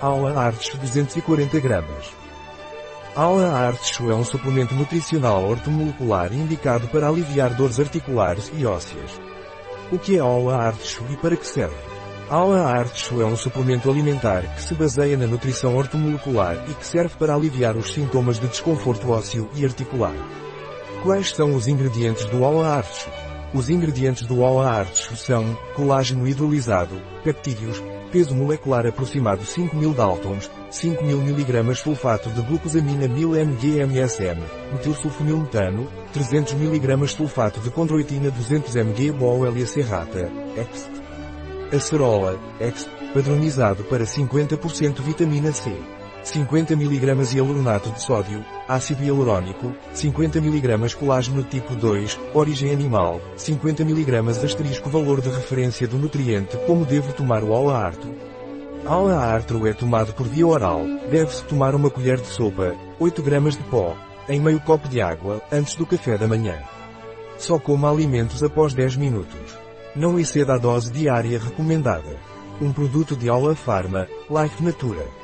Aula Artes 240 gramas. Aula Artes é um suplemento nutricional ortomolecular indicado para aliviar dores articulares e ósseas. O que é Aula Artes e para que serve? Aula Artes é um suplemento alimentar que se baseia na nutrição ortomolecular e que serve para aliviar os sintomas de desconforto ósseo e articular. Quais são os ingredientes do Aula Artes? Os ingredientes do Aula Artes são colágeno hidrolisado, peptídeos, peso molecular aproximado 5000 Daltons, 5000 mg sulfato de glucosamina 1000 mg-MSM, metilsulfonilmetano, 300 mg sulfato de condroitina 200 mg Boelia serrata, EXT. Acerola, EXT, padronizado para 50% vitamina C. 50 mg hialuronato de sódio, ácido hialurônico, 50 mg colágeno tipo 2, origem animal, 50 mg asterisco valor de referência do nutriente como devo tomar o Aula-Arto. Aula-Arto é tomado por via oral, deve-se tomar uma colher de sopa, 8 gramas de pó, em meio copo de água, antes do café da manhã. Só coma alimentos após 10 minutos. Não exceda a dose diária recomendada. Um produto de Aula Pharma, Life Natura.